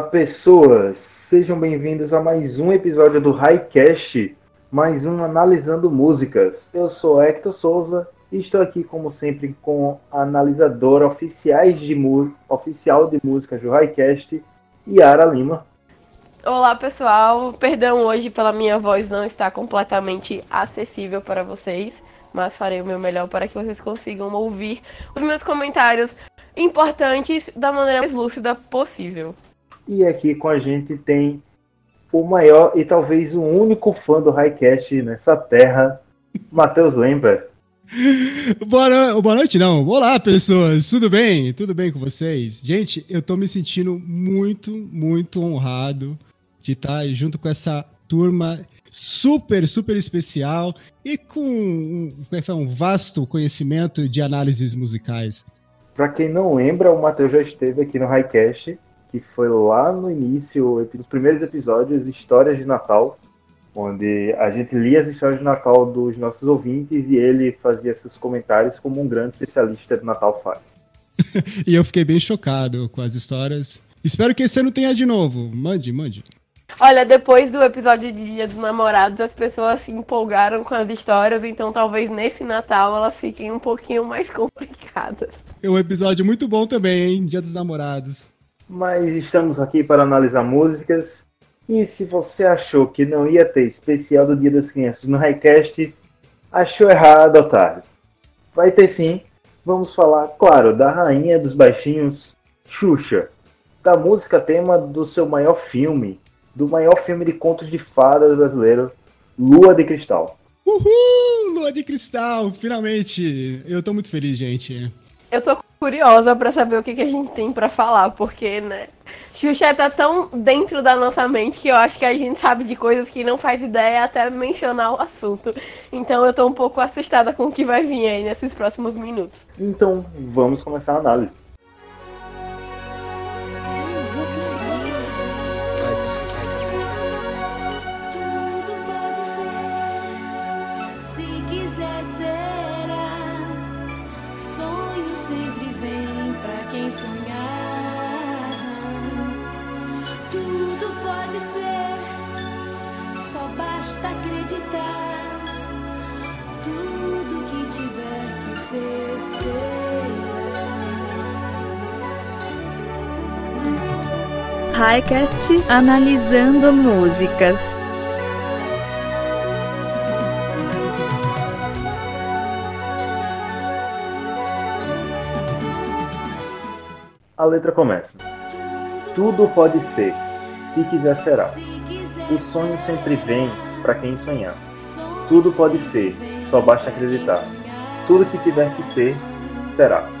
Olá, pessoas! Sejam bem-vindos a mais um episódio do Highcast, mais um Analisando Músicas. Eu sou Hector Souza e estou aqui, como sempre, com a analisadora oficiais de oficial de músicas do Highcast, Yara Lima. Olá, pessoal. Perdão hoje pela minha voz não estar completamente acessível para vocês, mas farei o meu melhor para que vocês consigam ouvir os meus comentários importantes da maneira mais lúcida possível. E aqui com a gente tem o maior e talvez o único fã do Highcast nessa terra, Matheus Lember. Boa, boa noite, não. Olá, pessoas. Tudo bem? Tudo bem com vocês? Gente, eu tô me sentindo muito, muito honrado de estar junto com essa turma super, super especial e com um, é um vasto conhecimento de análises musicais. Para quem não lembra, o Matheus já esteve aqui no Highcast, que foi lá no início, nos primeiros episódios, Histórias de Natal, onde a gente lia as histórias de Natal dos nossos ouvintes e ele fazia seus comentários como um grande especialista de Natal faz. e eu fiquei bem chocado com as histórias. Espero que esse ano tenha de novo. Mande, mande. Olha, depois do episódio de Dia dos Namorados, as pessoas se empolgaram com as histórias, então talvez nesse Natal elas fiquem um pouquinho mais complicadas. É um episódio muito bom também, hein? Dia dos Namorados. Mas estamos aqui para analisar músicas. E se você achou que não ia ter especial do Dia das Crianças no Highcast, achou errado, otário. Vai ter sim. Vamos falar, claro, da rainha dos baixinhos, Xuxa. Da música tema do seu maior filme, do maior filme de contos de fadas brasileiro, Lua de Cristal. Uhul! Lua de Cristal, finalmente! Eu tô muito feliz, gente. Eu tô curiosa para saber o que, que a gente tem para falar, porque, né? Xuxa tá tão dentro da nossa mente que eu acho que a gente sabe de coisas que não faz ideia até mencionar o assunto. Então eu tô um pouco assustada com o que vai vir aí nesses próximos minutos. Então, vamos começar a análise. Highcast analisando músicas. A letra começa. Tudo pode ser, se quiser será. O sonho sempre vem para quem sonhar. Tudo pode ser, só basta acreditar. Tudo que tiver que ser, será.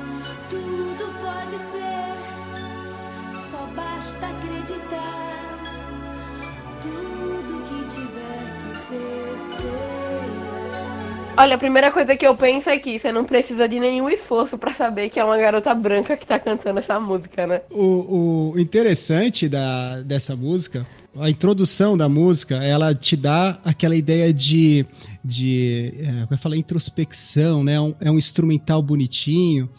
Olha, a primeira coisa que eu penso é que você não precisa de nenhum esforço para saber que é uma garota branca que tá cantando essa música, né? O, o interessante da, dessa música, a introdução da música, ela te dá aquela ideia de, de é, eu falar introspecção, né? É um, é um instrumental bonitinho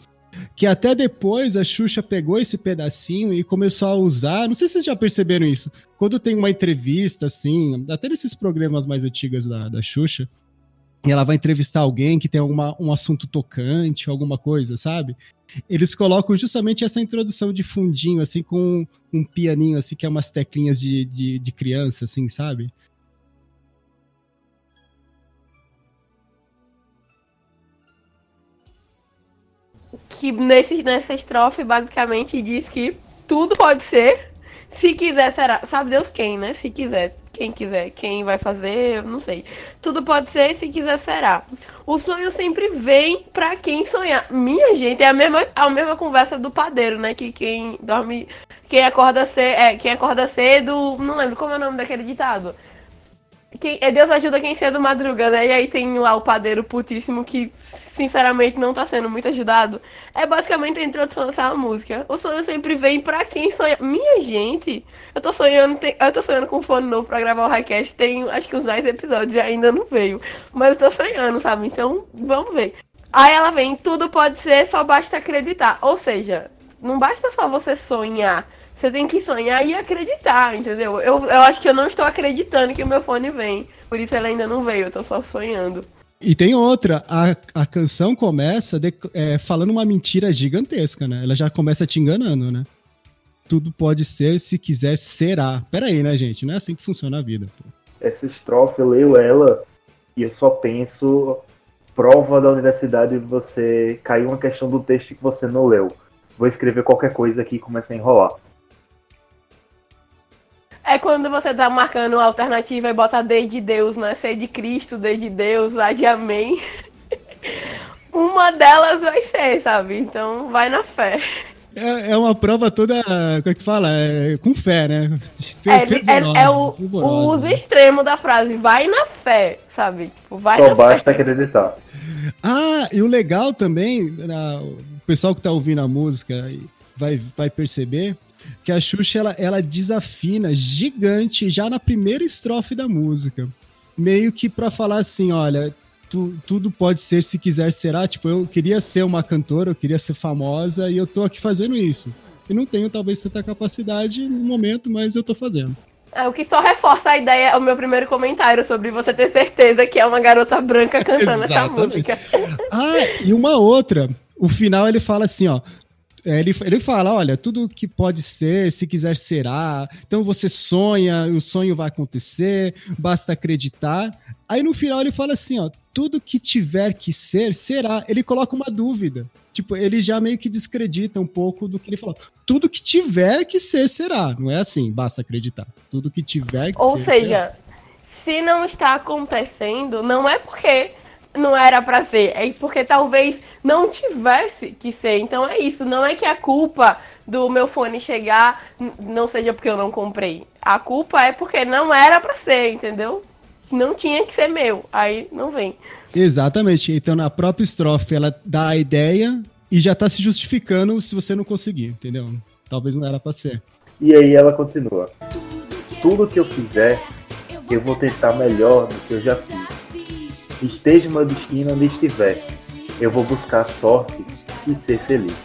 que até depois a Xuxa pegou esse pedacinho e começou a usar. Não sei se vocês já perceberam isso. Quando tem uma entrevista, assim, até nesses programas mais antigos da, da Xuxa, e ela vai entrevistar alguém que tem alguma, um assunto tocante, alguma coisa, sabe? Eles colocam justamente essa introdução de fundinho, assim, com um pianinho, assim, que é umas teclinhas de, de, de criança, assim, sabe? Que nesse, nessa estrofe, basicamente, diz que tudo pode ser, se quiser será. Sabe Deus quem, né? Se quiser quem quiser, quem vai fazer, não sei. Tudo pode ser, se quiser será. O sonho sempre vem para quem sonhar. Minha gente, é a mesma, a mesma conversa do padeiro, né? Que quem dorme, quem acorda cedo, é, quem acorda cedo, não lembro como é o nome daquele ditado. Quem, é Deus ajuda quem cedo madruga, né? E aí tem lá o padeiro putíssimo que, sinceramente, não tá sendo muito ajudado. É basicamente a introdução dessa música. O sonho sempre vem pra quem sonha. Minha gente, eu tô sonhando, tem, eu tô sonhando com um fone novo pra gravar o Highcast. Tem acho que uns 10 episódios e ainda não veio. Mas eu tô sonhando, sabe? Então, vamos ver. Aí ela vem, tudo pode ser, só basta acreditar. Ou seja, não basta só você sonhar Você tem que sonhar e acreditar, entendeu? Eu, eu acho que eu não estou acreditando que o meu fone vem. Por isso ele ainda não veio, eu tô só sonhando. E tem outra, a, a canção começa de, é, falando uma mentira gigantesca, né? Ela já começa te enganando, né? Tudo pode ser, se quiser, será. Pera aí, né, gente? Não é assim que funciona a vida. Pô. Essa estrofe, eu leio ela e eu só penso prova da universidade você caiu uma questão do texto que você não leu. Vou escrever qualquer coisa aqui e começa a enrolar. É quando você tá marcando a alternativa e bota D de Deus, né? C de Cristo, D de Deus, A de Amém. Uma delas vai ser, sabe? Então vai na fé. É, é uma prova toda, como é que fala? É, com fé, né? Fe, é, é, é, o, o uso extremo da frase, vai na fé, sabe? Tipo, vai Só basta fé. acreditar. Ah, e o legal também, o pessoal que tá ouvindo a música vai, vai perceber que a Xuxa ela, ela desafina gigante já na primeira estrofe da música. Meio que para falar assim, olha, tu, tudo pode ser se quiser será. Tipo, eu queria ser uma cantora, eu queria ser famosa e eu tô aqui fazendo isso. E não tenho talvez tanta capacidade no momento, mas eu tô fazendo. É, o que só reforça a ideia, é o meu primeiro comentário sobre você ter certeza que é uma garota branca cantando essa música. Ah, e uma outra. O final ele fala assim, ó. É, ele, ele fala, olha, tudo que pode ser, se quiser será. Então você sonha, o sonho vai acontecer, basta acreditar. Aí no final ele fala assim, ó, tudo que tiver que ser, será. Ele coloca uma dúvida. Tipo, ele já meio que descredita um pouco do que ele falou. Tudo que tiver que ser, será. Não é assim, basta acreditar. Tudo que tiver que Ou ser. Ou seja, será. se não está acontecendo, não é porque não era para ser, é porque talvez não tivesse que ser. Então é isso, não é que a culpa do meu fone chegar não seja porque eu não comprei. A culpa é porque não era para ser, entendeu? não tinha que ser meu. Aí não vem. Exatamente. Então, na própria estrofe, ela dá a ideia e já tá se justificando se você não conseguir, entendeu? Talvez não era pra ser. E aí ela continua. Tudo que eu fizer, eu vou tentar melhor do que eu já fiz. Esteja meu destino onde estiver. Eu vou buscar sorte e ser feliz.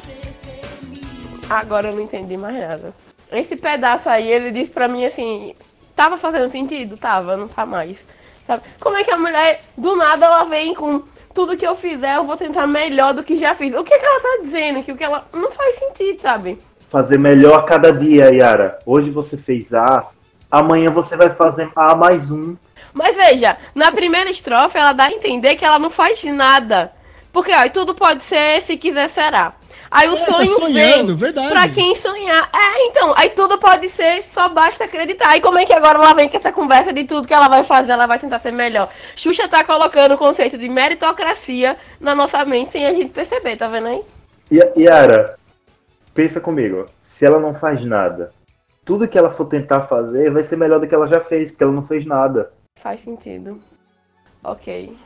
Agora eu não entendi mais nada. Esse pedaço aí, ele disse pra mim assim, tava fazendo sentido? Tava, não tá mais. Sabe? Como é que a mulher, do nada, ela vem com tudo que eu fizer, eu vou tentar melhor do que já fiz. O que, é que ela tá dizendo? Que o que ela. Não faz sentido, sabe? Fazer melhor a cada dia, Yara. Hoje você fez A, amanhã você vai fazer A mais um. Mas veja, na primeira estrofe ela dá a entender que ela não faz nada. Porque, ó, tudo pode ser, se quiser será. Aí o é, sonho tá sonhando, vem verdade. pra quem sonhar. É, então, aí tudo pode ser, só basta acreditar. E como é que agora ela vem com essa conversa de tudo que ela vai fazer, ela vai tentar ser melhor? Xuxa tá colocando o conceito de meritocracia na nossa mente sem a gente perceber, tá vendo aí? Yara, pensa comigo. Se ela não faz nada, tudo que ela for tentar fazer vai ser melhor do que ela já fez, porque ela não fez nada. Faz sentido. Ok.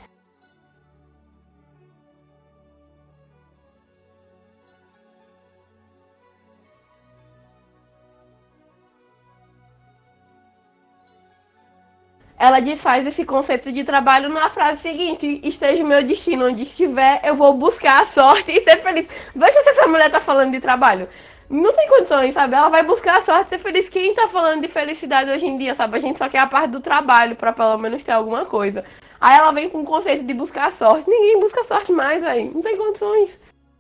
ela desfaz esse conceito de trabalho na frase seguinte: esteja o meu destino onde estiver, eu vou buscar a sorte e ser feliz. Veja se essa mulher tá falando de trabalho. Não tem condições, sabe? Ela vai buscar a sorte ser feliz. Quem tá falando de felicidade hoje em dia, sabe? A gente só quer a parte do trabalho para pelo menos ter alguma coisa. Aí ela vem com o conceito de buscar sorte. Ninguém busca sorte mais, aí. Não tem condições.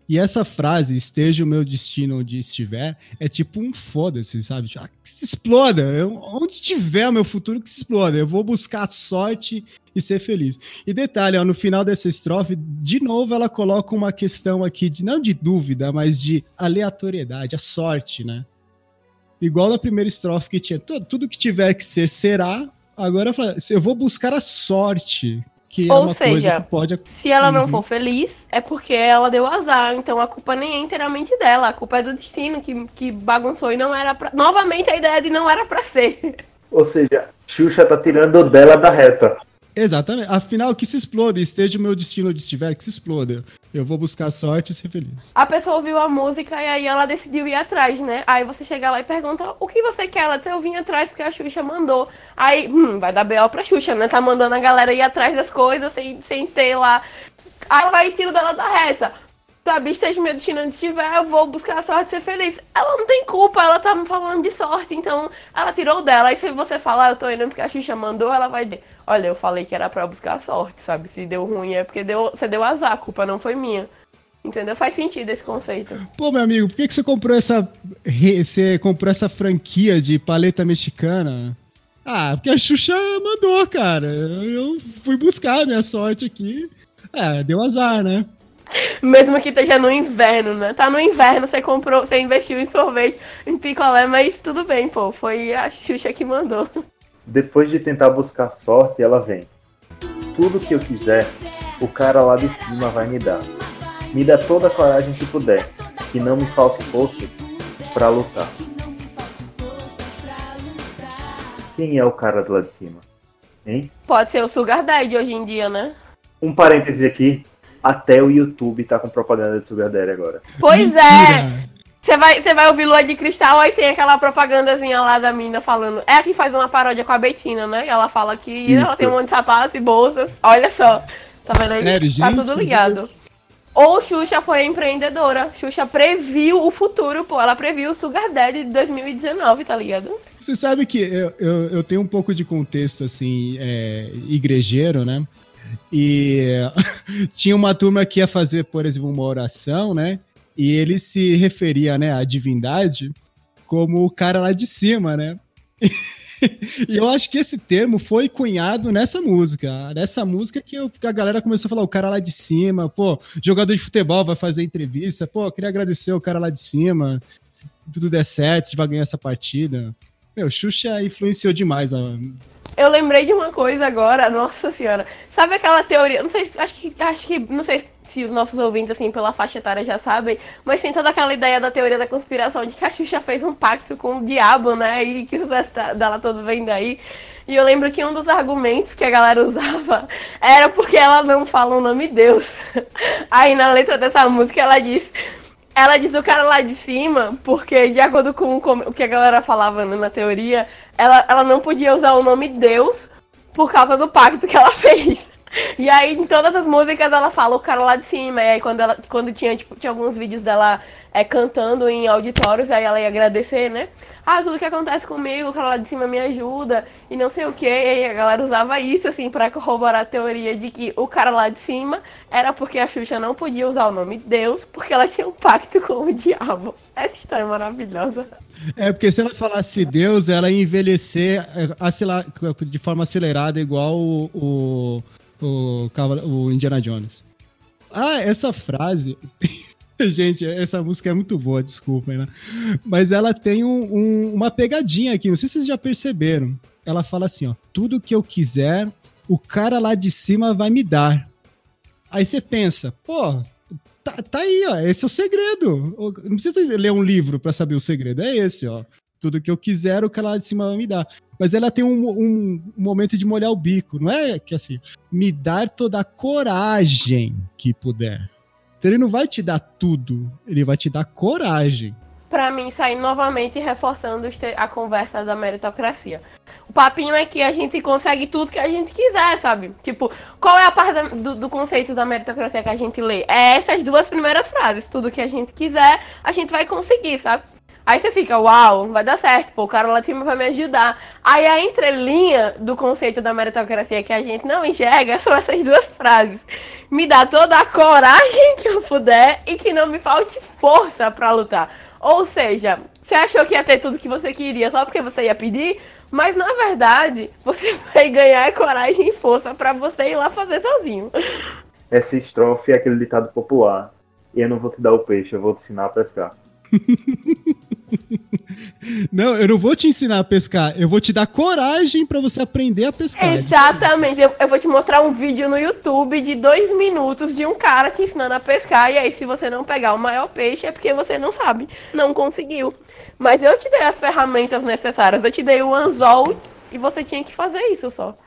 E essa frase, esteja o meu destino onde estiver, é tipo um foda-se, sabe? Tipo, ah, que se exploda. Eu, onde tiver o meu futuro, que se exploda. Eu vou buscar sorte e ser feliz. E detalhe, ó, no final dessa estrofe, de novo ela coloca uma questão aqui, de, não de dúvida, mas de aleatoriedade, a sorte, né? Igual na primeira estrofe que tinha tudo, tudo que tiver que ser, será. Agora eu vou buscar a sorte que é Ou é uma seja, coisa que pode se ela não uhum. for feliz, é porque ela deu azar. Então a culpa nem é inteiramente dela, a culpa é do destino que, que bagunçou e não era pra. Novamente a ideia de não era para ser. Ou seja, Xuxa tá tirando dela da reta. Exatamente. Afinal, que se exploda, esteja o meu destino onde estiver, que se exploda. Eu vou buscar sorte e ser feliz. A pessoa ouviu a música e aí ela decidiu ir atrás, né? Aí você chega lá e pergunta o que você quer? Ela disse, eu vim atrás porque a Xuxa mandou. Aí, hum, vai dar B.O. pra Xuxa, né? Tá mandando a galera ir atrás das coisas sem, sem ter lá. Aí vai e tira dela da reta. Sabe, esteja meu destino onde estiver, eu vou buscar a sorte de ser feliz. Ela não tem culpa, ela tá me falando de sorte, então ela tirou dela. Aí se você falar, eu tô indo porque a Xuxa mandou, ela vai dizer, olha, eu falei que era pra buscar a sorte, sabe? Se deu ruim é porque deu, você deu azar, a culpa não foi minha. Entendeu? Faz sentido esse conceito. Pô, meu amigo, por que, que você comprou essa. Você comprou essa franquia de paleta mexicana? Ah, porque a Xuxa mandou, cara. Eu fui buscar a minha sorte aqui. É, deu azar, né? Mesmo que esteja no inverno, né? Tá no inverno, você comprou, você investiu em sorvete, em picolé, mas tudo bem, pô. Foi a Xuxa que mandou. Depois de tentar buscar sorte, ela vem. Tudo que eu quiser, o cara lá de cima vai me dar. Me dá toda a coragem que puder, que não me falte força para lutar. Quem é o cara do lado de cima? Hein? Pode ser o Sugar Daddy hoje em dia, né? Um parêntese aqui, até o YouTube tá com propaganda de Sugar Daddy agora. Pois é! Você vai, você vai ouvir Lua de Cristal, aí tem aquela propagandazinha lá da mina falando. É a que faz uma paródia com a Betina, né? E ela fala que Isso. ela tem um monte de sapatos e bolsas. Olha só. Tá vendo aí? Sério, tá gente? tudo ligado. Ou Xuxa foi empreendedora. Xuxa previu o futuro, pô. Ela previu o Sugar Daddy de 2019, tá ligado? Você sabe que eu, eu, eu tenho um pouco de contexto, assim, é, igrejeiro, né? E tinha uma turma que ia fazer, por exemplo, uma oração, né? E ele se referia, né, à divindade como o cara lá de cima, né? E eu acho que esse termo foi cunhado nessa música. Nessa música que, eu- que a galera começou a falar, o cara lá de cima, pô, jogador de futebol vai fazer entrevista, pô, queria agradecer o cara lá de cima. Se tudo der certo, a gente vai ganhar essa partida. Meu, Xuxa influenciou demais. Ó. Eu lembrei de uma coisa agora, nossa senhora. Sabe aquela teoria? Não sei se. Acho que. Acho que. Não sei se os nossos ouvintes, assim, pela faixa etária já sabem, mas tem toda aquela ideia da teoria da conspiração de que a Xuxa fez um pacto com o diabo, né? E que o sucesso tá- dela todo vem daí. E eu lembro que um dos argumentos que a galera usava era porque ela não fala o nome Deus. Aí na letra dessa música ela diz. Ela diz o cara lá de cima, porque de acordo com o que a galera falava né, na teoria, ela, ela não podia usar o nome Deus por causa do pacto que ela fez. E aí, em todas as músicas, ela fala o cara lá de cima. E aí, quando, ela, quando tinha, tipo, tinha alguns vídeos dela é, cantando em auditórios, aí ela ia agradecer, né? Ah, tudo que acontece comigo, o cara lá de cima me ajuda, e não sei o que. E a galera usava isso, assim, pra corroborar a teoria de que o cara lá de cima era porque a Xuxa não podia usar o nome Deus, porque ela tinha um pacto com o diabo. Essa história é maravilhosa. É, porque se ela falasse Deus, ela ia envelhecer é, de forma acelerada, igual o, o, o, o Indiana Jones. Ah, essa frase. Gente, essa música é muito boa, desculpem, né? Mas ela tem um- um- uma pegadinha aqui, não sei se vocês já perceberam. Ela fala assim: ó, tudo que eu quiser, o cara lá de cima vai me dar. Aí você pensa, pô, tá, tá aí, ó, esse é o segredo. Não precisa ler um livro pra saber o segredo, é esse, ó. Tudo que eu quiser, o cara lá de cima vai me dar. Mas ela tem um- um momento de molhar o bico, não é que assim, me dar toda a coragem que puder. Então ele não vai te dar tudo, ele vai te dar coragem. Pra mim, sair novamente reforçando a conversa da meritocracia. O papinho é que a gente consegue tudo que a gente quiser, sabe? Tipo, qual é a parte do, do conceito da meritocracia que a gente lê? É essas duas primeiras frases. Tudo que a gente quiser, a gente vai conseguir, sabe? Aí você fica, uau, vai dar certo, pô, o cara lá de cima vai me ajudar. Aí a entrelinha do conceito da meritocracia que a gente não enxerga são essas duas frases. Me dá toda a coragem que eu puder e que não me falte força pra lutar. Ou seja, você achou que ia ter tudo que você queria só porque você ia pedir, mas na verdade você vai ganhar coragem e força pra você ir lá fazer sozinho. Essa estrofe é aquele ditado popular. Eu não vou te dar o peixe, eu vou te ensinar a pescar. Não, eu não vou te ensinar a pescar, eu vou te dar coragem pra você aprender a pescar. Exatamente. Eu, eu vou te mostrar um vídeo no YouTube de dois minutos de um cara te ensinando a pescar. E aí, se você não pegar o maior peixe, é porque você não sabe, não conseguiu. Mas eu te dei as ferramentas necessárias. Eu te dei o anzol e você tinha que fazer isso só.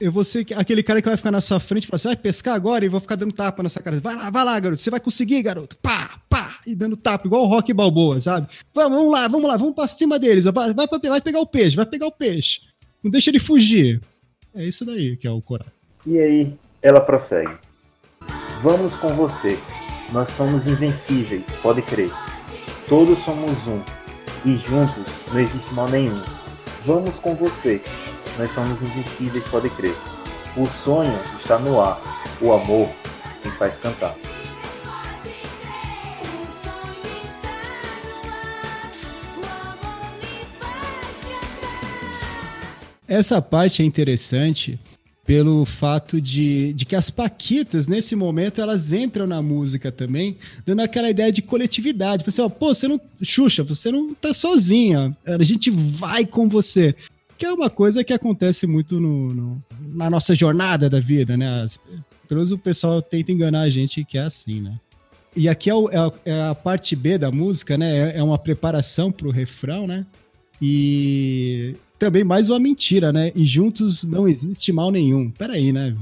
Eu vou ser aquele cara que vai ficar na sua frente e falar assim: vai pescar agora e vou ficar dando tapa nessa cara. Vai lá, vai lá, garoto. Você vai conseguir, garoto. Pá, pá. E dando tapa, igual o Rock Balboa, sabe? Vamos, vamos lá, vamos lá, vamos pra cima deles. Vai, vai, vai pegar o peixe, vai pegar o peixe. Não deixa ele fugir. É isso daí que é o coragem. E aí ela prossegue. Vamos com você. Nós somos invencíveis, pode crer. Todos somos um. E juntos não existe mal nenhum. Vamos com você. Nós somos invencíveis, pode crer. O sonho está no ar. O amor me faz cantar. Essa parte é interessante pelo fato de, de que as paquitas, nesse momento, elas entram na música também, dando aquela ideia de coletividade. Você, ó, pô, você não. Xuxa, você não tá sozinha. A gente vai com você. Que é uma coisa que acontece muito no, no na nossa jornada da vida, né? As, pelo menos o pessoal tenta enganar a gente que é assim, né? E aqui é, o, é, a, é a parte B da música, né? É, é uma preparação pro refrão, né? E também mais uma mentira, né? E juntos não existe mal nenhum. Peraí, né?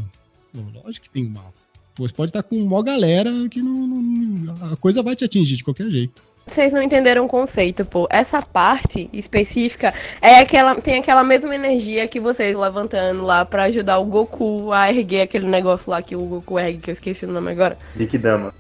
Lógico que tem mal. Pô, você pode estar com uma galera que não, não, a coisa vai te atingir de qualquer jeito. Vocês não entenderam o conceito, pô. Essa parte específica é aquela, tem aquela mesma energia que vocês levantando lá para ajudar o Goku a erguer aquele negócio lá que o Goku ergue, que eu esqueci o nome agora. Likidama.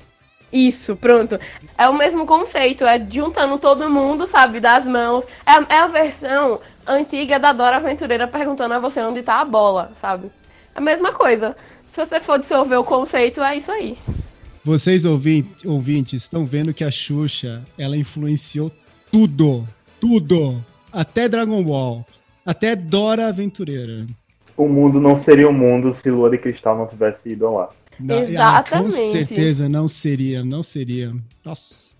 Isso, pronto. É o mesmo conceito, é juntando todo mundo, sabe, das mãos. É, é a versão antiga da Dora Aventureira perguntando a você onde tá a bola, sabe? É a mesma coisa. Se você for dissolver o conceito, é isso aí. Vocês ouvintes, ouvintes estão vendo que a Xuxa, ela influenciou tudo, tudo, até Dragon Ball, até Dora Aventureira. O mundo não seria o mundo se Lua de Cristal não tivesse ido lá. Não, Exatamente. Ah, com certeza não seria, não seria. Nossa.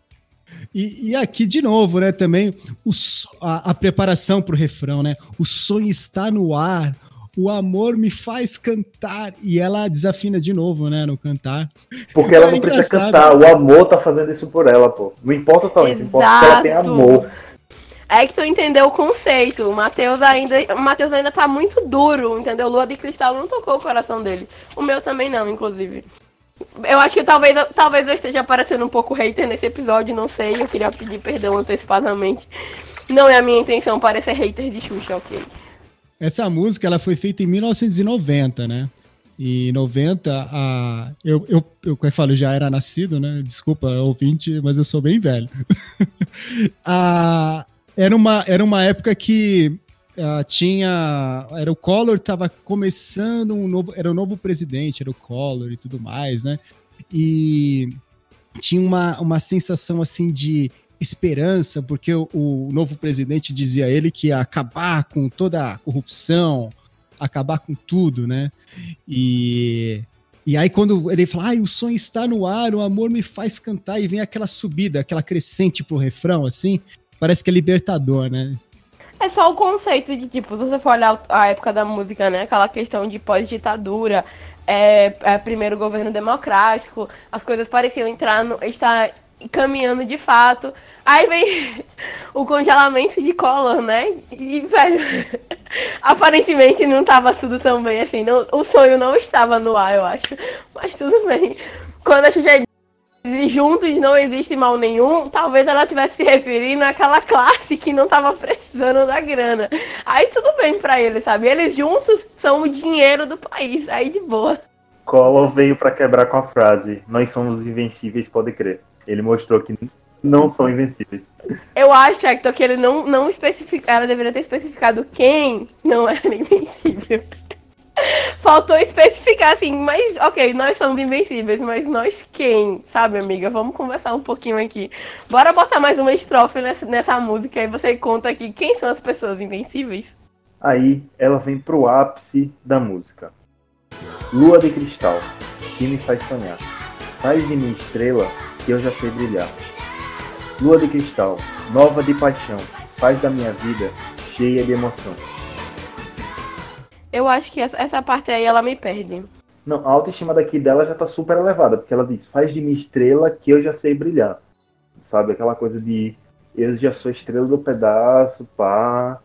E, e aqui de novo, né, também o, a, a preparação para o refrão, né? O sonho está no ar, o amor me faz cantar. E ela desafina de novo, né, no cantar. Porque ela é não precisa cantar, o amor tá fazendo isso por ela, pô. Não importa o talento, importa que ela tem amor. É que tu entendeu o conceito. O Matheus ainda, o Matheus ainda tá muito duro, entendeu? Lua de Cristal não tocou o coração dele. O meu também não, inclusive. Eu acho que talvez, talvez eu esteja parecendo um pouco hater nesse episódio, não sei. Eu queria pedir perdão antecipadamente. Não é a minha intenção parecer hater de Xuxa, ok. Essa música ela foi feita em 1990, né? E 90, a, eu, eu, eu, como eu falo, já era nascido, né? Desculpa, ouvinte, mas eu sou bem velho. a, era uma, era uma época que uh, tinha. Era o Collor estava começando um novo. Era o novo presidente, era o Collor e tudo mais, né? E tinha uma, uma sensação assim de esperança, porque o, o novo presidente dizia ele que ia acabar com toda a corrupção, acabar com tudo, né? E, e aí quando ele fala, ah, o sonho está no ar, o amor me faz cantar, e vem aquela subida, aquela crescente pro refrão, assim, parece que é libertador, né? É só o conceito de, tipo, se você for olhar a época da música, né? Aquela questão de pós-ditadura, é, é, primeiro governo democrático, as coisas pareciam entrar no, estar caminhando de fato. Aí vem o congelamento de Collor, né? E, velho, aparentemente não tava tudo tão bem assim. Não, o sonho não estava no ar, eu acho. Mas tudo bem. Quando a Xuxa e juntos não existe mal nenhum, talvez ela estivesse se referindo àquela classe que não estava precisando da grana. Aí tudo bem para eles, sabe? Eles juntos são o dinheiro do país, aí de boa. Collor veio para quebrar com a frase: Nós somos invencíveis, pode crer. Ele mostrou que não são invencíveis. Eu acho, Hector, que ele não, não especificou. Ela deveria ter especificado quem não era invencível. Faltou especificar assim, mas ok, nós somos invencíveis, mas nós quem? Sabe, amiga? Vamos conversar um pouquinho aqui. Bora botar mais uma estrofe nessa, nessa música e você conta aqui quem são as pessoas invencíveis? Aí ela vem pro ápice da música. Lua de cristal, que me faz sonhar. Faz de mim estrela, que eu já sei brilhar. Lua de cristal, nova de paixão, faz da minha vida cheia de emoção. Eu acho que essa, essa parte aí ela me perde. Não, a autoestima daqui dela já tá super elevada, porque ela diz, faz de mim estrela que eu já sei brilhar. Sabe, aquela coisa de eu já sou estrela do pedaço, pá,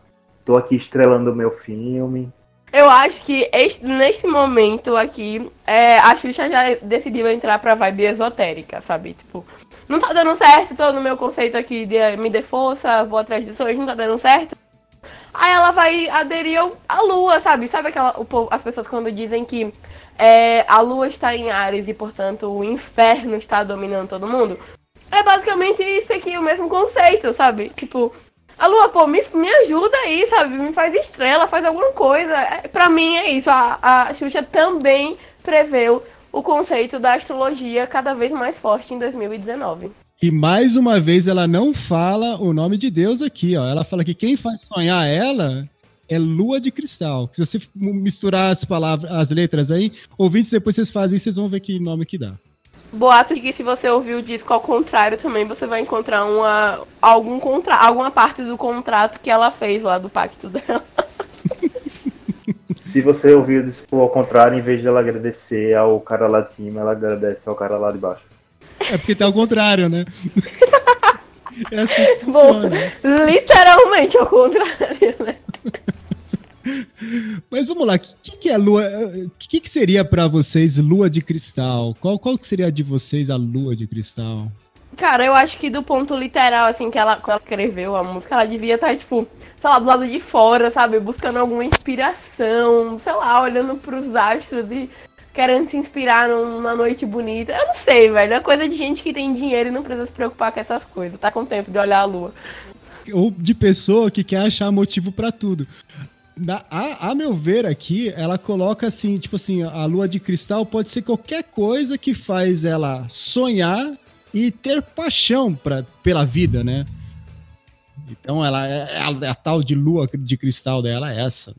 tô aqui estrelando o meu filme. Eu acho que este, nesse momento aqui, é, a Xuxa já decidiu entrar pra vibe esotérica, sabe? Tipo, não tá dando certo, tô no meu conceito aqui de me dê força, vou atrás de sonhos, não tá dando certo. Aí ela vai aderir à lua, sabe? Sabe aquela. povo- as pessoas quando dizem que é, a lua está em Ares e, portanto, o inferno está dominando todo mundo? É basicamente isso aqui, o mesmo conceito, sabe? Tipo, a lua, pô, me, me ajuda aí, sabe? Me faz estrela, faz alguma coisa. É, pra mim é isso. A, a Xuxa também preveu o conceito da astrologia cada vez mais forte em 2019. E mais uma vez ela não fala o nome de Deus aqui, ó. Ela fala que quem faz sonhar ela é lua de cristal. Se você misturar as palavras, as letras aí, ouvintes, depois vocês fazem, vocês vão ver que nome que dá. Boato de que se você ouvir o disco ao contrário também, você vai encontrar uma, algum contra, alguma parte do contrato que ela fez lá do pacto dela. Se você ouvir o disco ao contrário, em vez de ela agradecer ao cara lá de cima, ela agradece ao cara lá de baixo. É porque tá ao contrário, né? É assim que Bom, funciona. literalmente ao contrário, né? Mas vamos lá, o que, que é lua? O que, que seria pra vocês lua de cristal? Qual, qual que seria de vocês a lua de cristal? Cara, eu acho que do ponto literal, assim, que ela, ela escreveu a música, ela devia estar, tipo, sei lá, do lado de fora, sabe? Buscando alguma inspiração, sei lá, olhando pros astros e querendo se inspirar numa noite bonita. Eu não sei, velho. É coisa de gente que tem dinheiro e não precisa se preocupar com essas coisas. Tá com tempo de olhar a lua. Ou de pessoa que quer achar motivo pra tudo. Na- a, a meu ver aqui, ela coloca assim, tipo assim, a lua de cristal pode ser qualquer coisa que faz ela sonhar e ter paixão pra, pela vida, né? Então ela é, é a, a tal de lua de cristal dela é essa.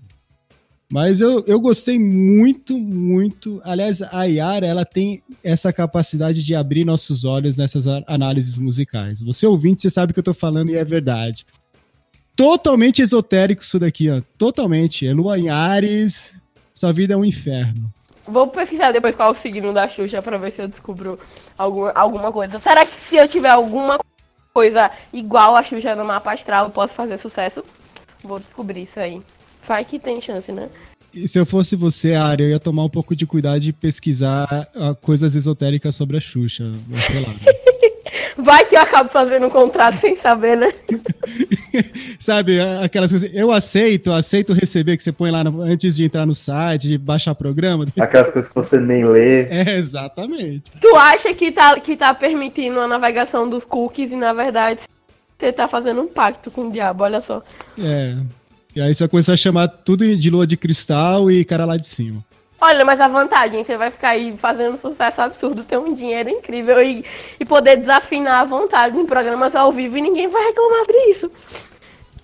Mas eu, eu gostei muito, muito. Aliás, a Yara, ela tem essa capacidade de abrir nossos olhos nessas análises musicais. Você ouvinte, você sabe o que eu tô falando e é verdade. Totalmente esotérico isso daqui, ó. Totalmente. É lua em Ares, sua vida é um inferno. Vou pesquisar depois qual é o signo da Xuxa pra ver se eu descubro alguma, alguma coisa. Será que se eu tiver alguma coisa igual a Xuxa no mapa astral, eu posso fazer sucesso? Vou descobrir isso aí. Vai que tem chance, né? E se eu fosse você, Ari, eu ia tomar um pouco de cuidado de pesquisar ah, coisas esotéricas sobre a Xuxa. Sei lá. Vai que eu acabo fazendo um contrato sem saber, né? Sabe, aquelas coisas. Eu aceito, aceito receber que você põe lá no- antes de entrar no site, de baixar programa. Aquelas coisas que você nem lê. É, exatamente. Tu acha que tá, que tá permitindo a navegação dos cookies e na verdade você tá fazendo um pacto com o diabo, olha só. É. E aí você vai começar a chamar tudo de lua de cristal e cara lá de cima. Olha, mas a vantagem, você vai ficar aí fazendo um sucesso absurdo, ter um dinheiro incrível e, e poder desafinar à vontade em programas ao vivo e ninguém vai reclamar por isso.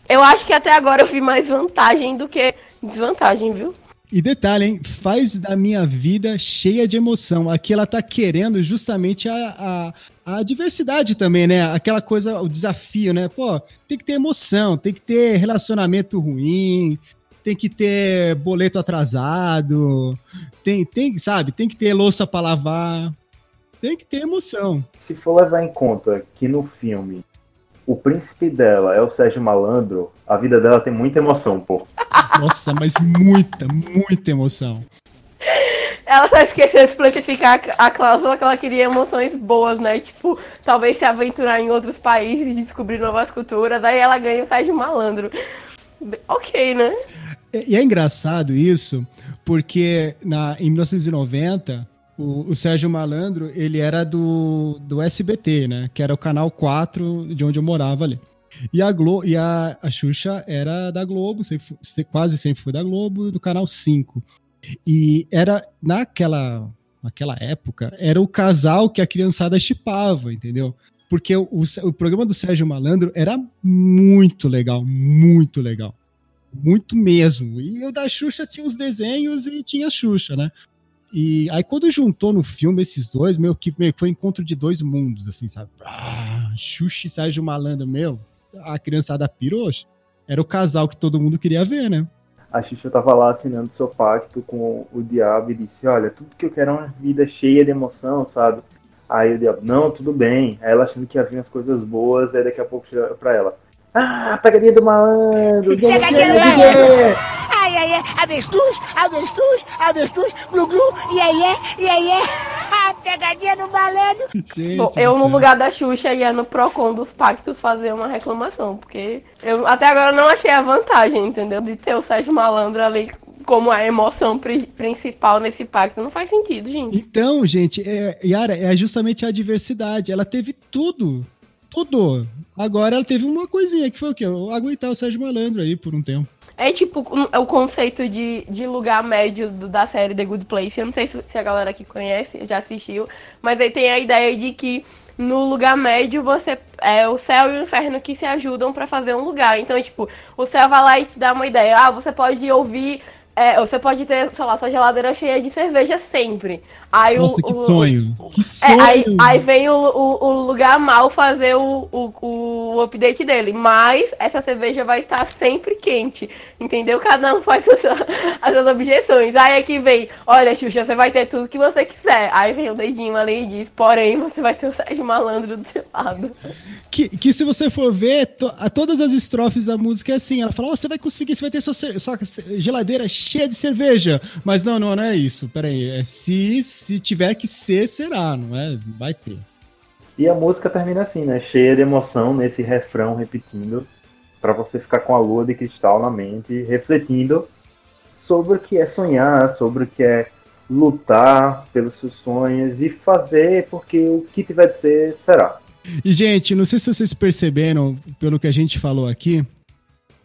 Eu acho que até agora eu vi mais vantagem do que desvantagem, viu? E detalhe, hein? Faz da minha vida cheia de emoção. Aqui ela tá querendo justamente a, a, a diversidade também, né? Aquela coisa, o desafio, né? Pô, tem que ter emoção, tem que ter relacionamento ruim, tem que ter boleto atrasado, tem, tem, sabe? Tem que ter louça pra lavar, tem que ter emoção. Se for levar em conta que no filme o príncipe dela é o Sérgio Malandro, a vida dela tem muita emoção, pô. Nossa, mas muita, muita emoção. Ela só esqueceu de especificar a cláusula que ela queria emoções boas, né? Tipo, talvez se aventurar em outros países e descobrir novas culturas. Aí ela ganha o Sérgio Malandro. Ok, né? E e é engraçado isso, porque na, em 1990, o, o Sérgio Malandro, ele era do, do SBT, né? Que era o canal 4 de onde eu morava ali. E a, Glo e a, a Xuxa era da Globo, sempre, quase sempre foi da Globo, do canal 5. E era, naquela, naquela época, era o casal que a criançada chipava, entendeu? Porque o, o, programa do Sérgio Malandro era muito legal, muito legal. Muito mesmo. E o da Xuxa tinha os desenhos e tinha a Xuxa, né? E aí quando juntou no filme esses dois, meu, que meio foi encontro de dois mundos, assim, sabe? Ah, Xuxa e Sérgio Malandro, meu, a criançada pirou. Era o casal que todo mundo queria ver, né? A Xuxa tava lá assinando seu pacto com o diabo e disse, olha, tudo que eu quero é uma vida cheia de emoção, sabe? Aí o diabo, não, tudo bem. Aí ela achando que ia vir as coisas boas, aí daqui a pouco chega pra ela. Ah, pegadinha do malandro! Pegadinha do malandro! Ai, ai, ai, avestruz, avestruz, avestruz, glu, glu, iê, iê, iê, iê. Ah, pegadinha do malandro. Gente Bom, eu, no lugar da Xuxa, ia no Procon dos pactos fazer uma reclamação, porque eu até agora não achei a vantagem, entendeu? De ter o Sérgio Malandro ali como a emoção pri- principal nesse pacto. Não faz sentido, gente. Então, gente, é, Yara, é justamente a diversidade. Ela teve tudo. Tudo. Agora ela teve uma coisinha que foi o quê? Aguentar o Sérgio Malandro aí por um tempo. É tipo é o conceito de, de lugar médio do- da série The Good Place. Eu não sei se, se a galera aqui conhece, já assistiu, mas aí tem a ideia de que no lugar médio você é o céu e o inferno que se ajudam pra fazer um lugar. Então, tipo, o céu vai lá e te dá uma ideia. Ah, você pode ouvir. É, você pode ter, sei lá, sua geladeira cheia de cerveja sempre. Aí Nossa, o, que o- sonho. Que é, sonho. aí, aí vem o, o, o lugar mal fazer o, o, o update dele. Mas essa cerveja vai estar sempre quente. Entendeu? Cada um faz as suas, as suas objeções. Aí aqui vem, olha, Xuxa, você vai ter tudo que você quiser. Aí vem o dedinho ali e diz, porém, você vai ter o Sérgio Malandro do seu lado. Que, que se você for ver, to- a- todas as estrofes da música é assim. Ela fala, ó, você vai conseguir, você vai ter sua, sua geladeira cheia de cerveja. Mas não, não, não é isso. Peraí, é se, se tiver que ser, será, não é? Vai ter. E a música termina assim, né? Cheia de emoção nesse refrão repetindo, pra você ficar com a lua de cristal na mente, refletindo sobre o que é sonhar, sobre o que é lutar pelos seus sonhos e fazer porque o que tiver de ser será. E, gente, não sei se vocês perceberam pelo que a gente falou aqui,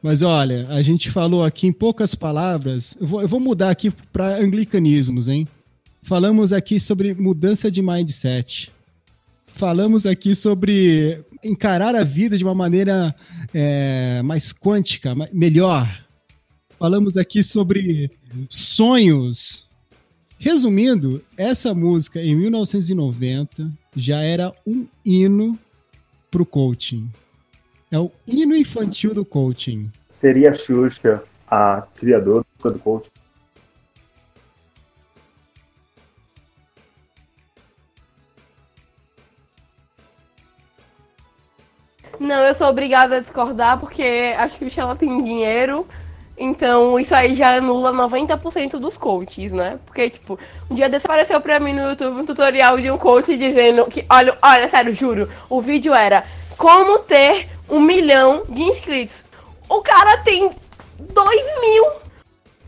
mas olha, a gente falou aqui em poucas palavras. Eu vou, eu vou mudar aqui para anglicanismos, hein? Falamos aqui sobre mudança de mindset. Falamos aqui sobre encarar a vida de uma maneira é, mais quântica, melhor. Falamos aqui sobre sonhos. Resumindo, essa música em 1990 já era um hino pro coaching. É o hino infantil do coaching. Seria a Xuxa a criadora do coach? Não, eu sou obrigada a discordar porque a Xuxa ela tem dinheiro. Então isso aí já anula 90% dos coaches, né? Porque, tipo, um dia desse apareceu pra mim no YouTube um tutorial de um coach dizendo que, olha, olha, sério, juro, o vídeo era como ter um milhão de inscritos. O cara tem dois mil.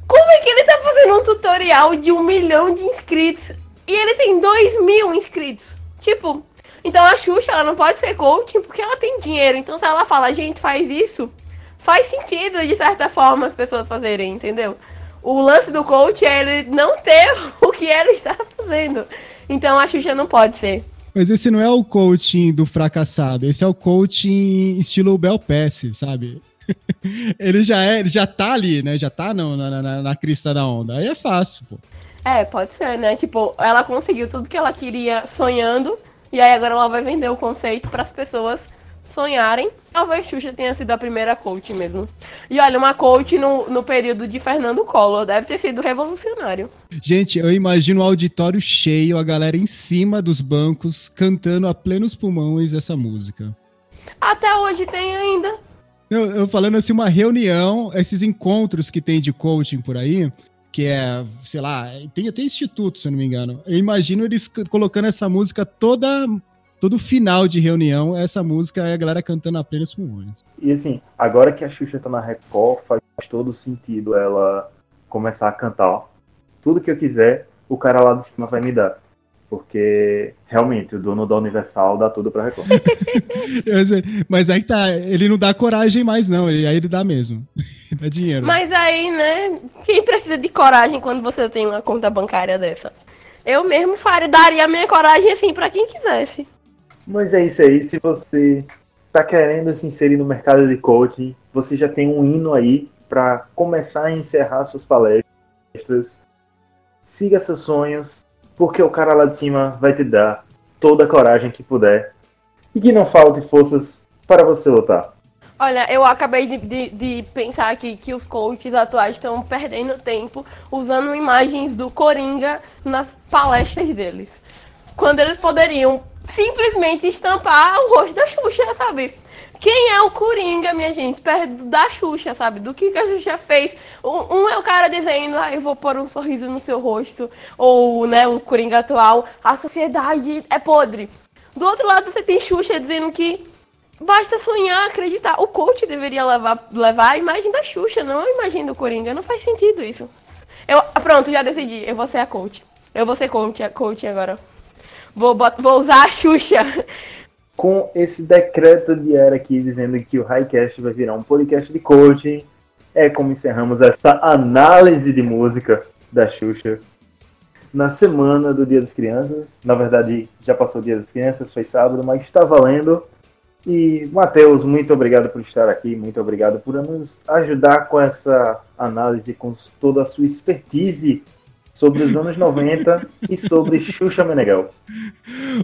Como é que ele tá fazendo um tutorial de um milhão de inscritos e ele tem dois mil inscritos? Tipo, então a Xuxa ela não pode ser coaching porque ela tem dinheiro. Então se ela fala, gente, faz isso, faz sentido de certa forma as pessoas fazerem, entendeu? O lance do coach é ele não ter o que ele está fazendo. Então a Xuxa não pode ser. Mas esse não é o coaching do fracassado, esse é o coaching estilo Bel Pass, sabe? ele já é, ele já tá ali, né? Já tá no- na, na, na crista da onda. Aí é fácil, pô. É, pode ser, né? Tipo, ela conseguiu tudo que ela queria sonhando, e aí agora ela vai vender o conceito para as pessoas sonharem. Talvez Xuxa tenha sido a primeira coach mesmo. E olha, uma coach no, no período de Fernando Collor deve ter sido revolucionário. Gente, eu imagino o auditório cheio, a galera em cima dos bancos, cantando a plenos pulmões essa música. Até hoje tem ainda. Eu, eu falando assim, uma reunião, esses encontros que tem de coaching por aí, que é, sei lá, tem até instituto, se eu não me engano. Eu imagino eles colocando essa música toda, todo final de reunião, essa música é a galera cantando a plenos pulmões. E assim, agora que a Xuxa tá na Record, faz todo sentido ela começar a cantar. Tudo que eu quiser, o cara lá de cima vai me dar. Porque realmente o dono da Universal dá tudo pra Record. Mas aí tá, ele não dá coragem mais, não. Ele, aí ele dá mesmo. dá dinheiro. Mas aí, né? Quem precisa de coragem quando você tem uma conta bancária dessa? Eu mesmo faria, daria a minha coragem assim pra quem quisesse. Mas é isso aí, se você tá querendo se inserir no mercado de coaching, você já tem um hino aí para começar a encerrar suas palestras. Siga seus sonhos, porque o cara lá de cima vai te dar toda a coragem que puder. E que não falte forças para você lutar. Olha, eu acabei de, de- de pensar aqui que os coaches atuais estão perdendo tempo usando imagens do Coringa nas palestras deles. Quando eles poderiam simplesmente estampar o rosto da Xuxa, sabe? Quem é o Coringa, minha gente? Perto da Xuxa, sabe? Do que, que a Xuxa fez. Um, é o cara dizendo, ah, eu vou pôr um sorriso no seu rosto. Ou, né, o Coringa atual, a sociedade é podre. Do outro lado, você tem Xuxa dizendo que basta sonhar, acreditar. O coach deveria levar, levar a imagem da Xuxa, não a imagem do Coringa. Não faz sentido isso. Eu, pronto, já decidi. Eu vou ser a coach. Eu vou ser coach, coach agora. Vou, vou usar a Xuxa com esse decreto de era aqui dizendo que o Highcast vai virar um podcast de coaching, é como encerramos essa análise de música da Xuxa na semana do Dia das Crianças. Na verdade, já passou o Dia das Crianças, foi sábado, mas está valendo. E, Matheus, muito obrigado por estar aqui, muito obrigado por nos ajudar com essa análise, com toda a sua expertise sobre os anos 90 e sobre Xuxa Meneghel.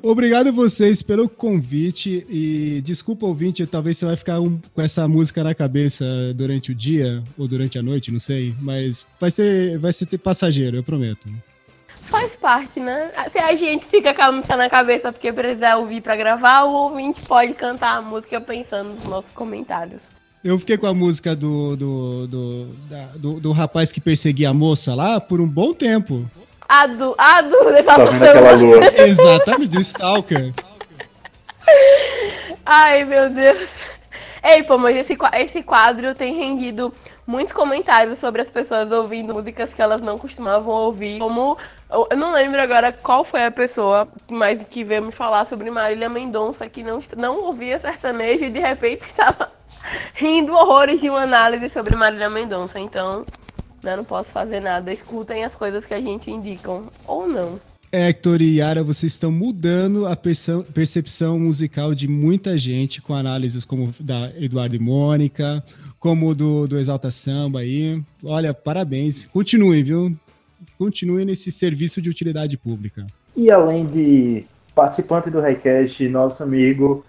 Obrigado vocês pelo convite e desculpa ouvinte, talvez você vai ficar um, com essa música na cabeça durante o dia ou durante a noite, não sei, mas vai ser vai ser passageiro, eu prometo. Faz parte, né? Se a gente fica com a música na cabeça porque precisa ouvir para gravar, o ouvinte pode cantar a música pensando nos nossos comentários. Eu fiquei com a música do do, do, da, do, do, rapaz que perseguia a moça lá por um bom tempo. A do. A do. Tá Exatamente, do Stalker. Ai, meu Deus. Ei, pô, mas esse, esse quadro tem rendido muitos comentários sobre as pessoas ouvindo músicas que elas não costumavam ouvir. Como. Eu não lembro agora qual foi a pessoa, mas que veio me falar sobre Marília Mendonça, que não, não ouvia sertanejo e de repente estava rindo horrores de uma análise sobre Marília Mendonça. Então, né, não posso fazer nada. Escutem as coisas que a gente indicam, ou não. Hector e Yara, vocês estão mudando a percepção musical de muita gente com análises como da Eduardo e Mônica, como do, do Exalta Samba aí. Olha, parabéns. Continuem, viu? Continuem nesse serviço de utilidade pública. E além de participante do Highcast, nosso amigo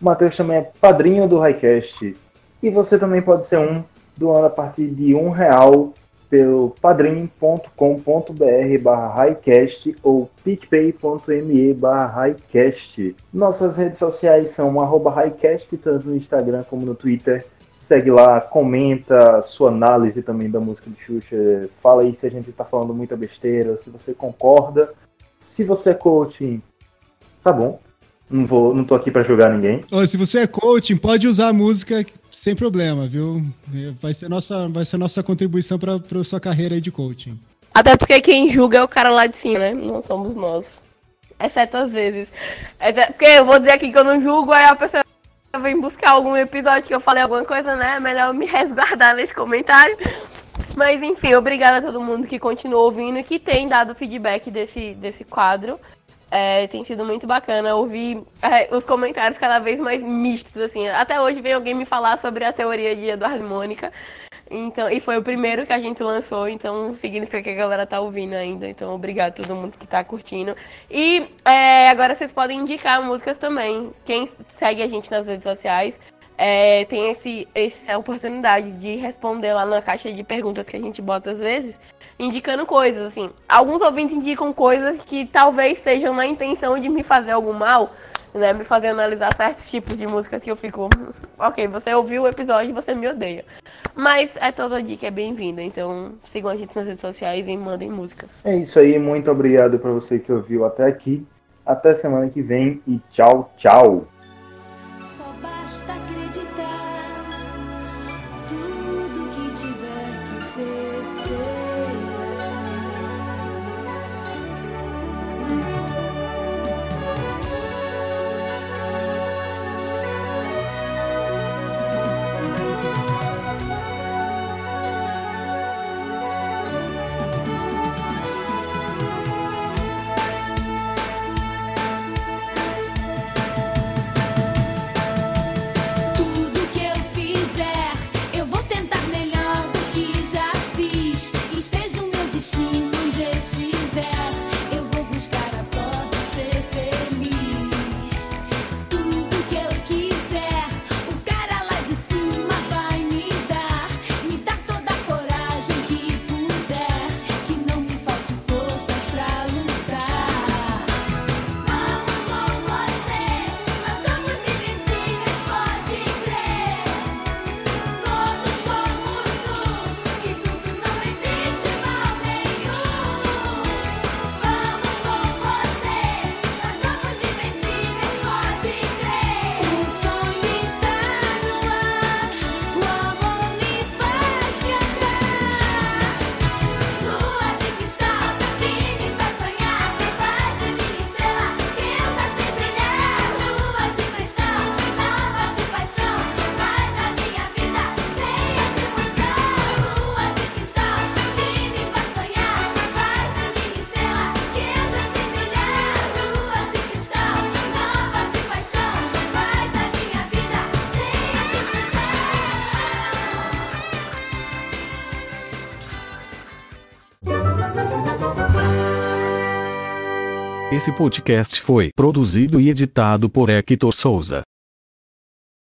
Matheus também é padrinho do Highcast. E você também pode ser um, doando a partir de um real pelo padrim.com.br barra highcast ou picpay.me barra highcast. Nossas redes sociais são arroba highcast, tanto no Instagram como no Twitter. Segue lá, comenta sua análise também da música de Xuxa. Fala aí se a gente está falando muita besteira, se você concorda. Se você é coaching, tá bom. Não, vou, não tô aqui para julgar ninguém. se você é coaching, pode usar a música sem problema, viu? Vai ser nossa, vai ser nossa contribuição para a sua carreira aí de coaching. Até porque quem julga é o cara lá de cima, né? Não somos nós. Exceto às vezes. Porque eu vou dizer aqui que eu não julgo, aí a pessoa vem buscar algum episódio que eu falei alguma coisa, né? Melhor me resguardar nesse comentário. Mas enfim, obrigada a todo mundo que continua ouvindo e que tem dado feedback desse, desse quadro. É, tem sido muito bacana ouvir é, os comentários cada vez mais mistos, assim. Até hoje vem alguém me falar sobre a teoria de Eduardo Mônica. Então, e foi o primeiro que a gente lançou, então significa que a galera tá ouvindo ainda. Então, obrigado a todo mundo que tá curtindo. E é, agora vocês podem indicar músicas também. Quem segue a gente nas redes sociais é, tem esse, essa oportunidade de responder lá na caixa de perguntas que a gente bota às vezes indicando coisas, assim. Alguns ouvintes indicam coisas que talvez sejam na intenção de me fazer algum mal, né? Me fazer analisar certos tipos de músicas que eu fico, ok, você ouviu o episódio e você me odeia. Mas é toda dica é bem-vinda, então sigam a gente nas redes sociais e mandem músicas. É isso aí, muito obrigado para você que ouviu até aqui. Até semana que vem e tchau, tchau. Esse podcast foi produzido e editado por Hector Souza.